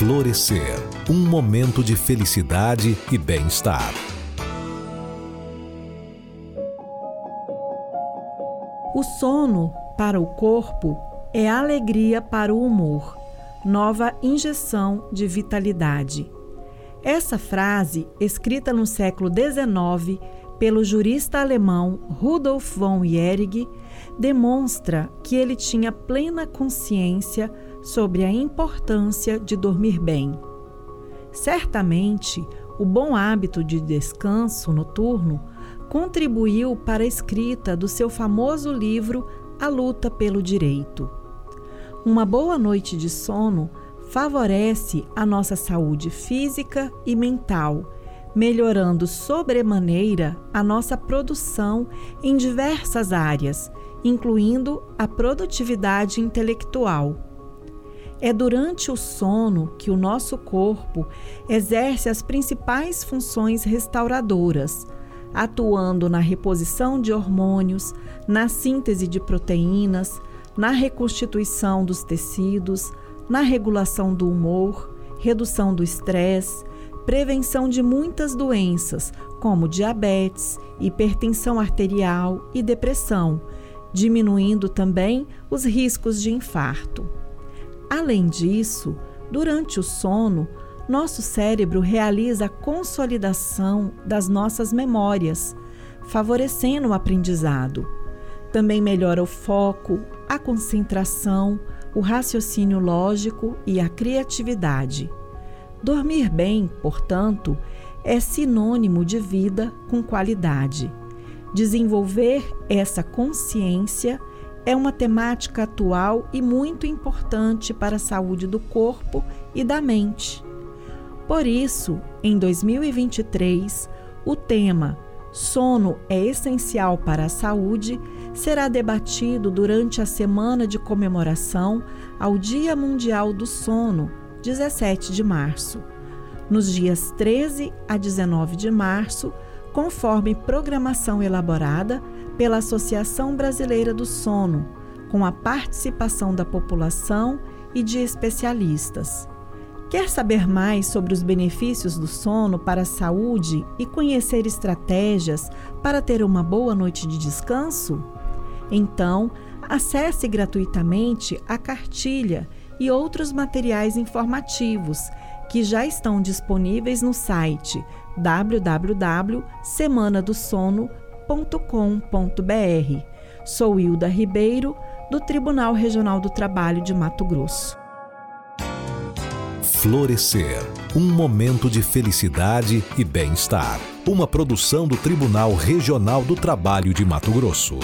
Florescer um momento de felicidade e bem-estar. O sono, para o corpo, é alegria para o humor, nova injeção de vitalidade. Essa frase, escrita no século XIX pelo jurista alemão Rudolf von Jhering, demonstra que ele tinha plena consciência sobre a importância de dormir bem. Certamente, o bom hábito de descanso noturno contribuiu para a escrita do seu famoso livro A Luta pelo Direito. Uma boa noite de sono favorece a nossa saúde física e mental, melhorando sobremaneira a nossa produção em diversas áreas, incluindo a produtividade intelectual. É durante o sono que o nosso corpo exerce as principais funções restauradoras, atuando na reposição de hormônios, na síntese de proteínas, na reconstituição dos tecidos, na regulação do humor, redução do estresse, prevenção de muitas doenças, como diabetes, hipertensão arterial e depressão, diminuindo também os riscos de infarto. Além disso, durante o sono, nosso cérebro realiza a consolidação das nossas memórias, favorecendo o aprendizado. Também melhora o foco, a concentração, o raciocínio lógico e a criatividade. Dormir bem, portanto, é sinônimo de vida com qualidade. Desenvolver essa consciência é uma temática atual e muito importante para a saúde do corpo e da mente. Por isso, em 2023, o tema Sono é essencial para a saúde será debatido durante a semana de comemoração ao Dia Mundial do Sono, 17 de março. Nos dias 13 a 19 de março, conforme programação elaborada pela Associação Brasileira do Sono, com a participação da população e de especialistas. Quer saber mais sobre os benefícios do sono para a saúde e conhecer estratégias para ter uma boa noite de descanso? Então, acesse gratuitamente a cartilha e outros materiais informativos que já estão disponíveis no site www.semanadosono.com.br. Sou Hilda Ribeiro, do Tribunal Regional do Trabalho de Mato Grosso. Florescer um momento de felicidade e bem-estar. Uma produção do Tribunal Regional do Trabalho de Mato Grosso.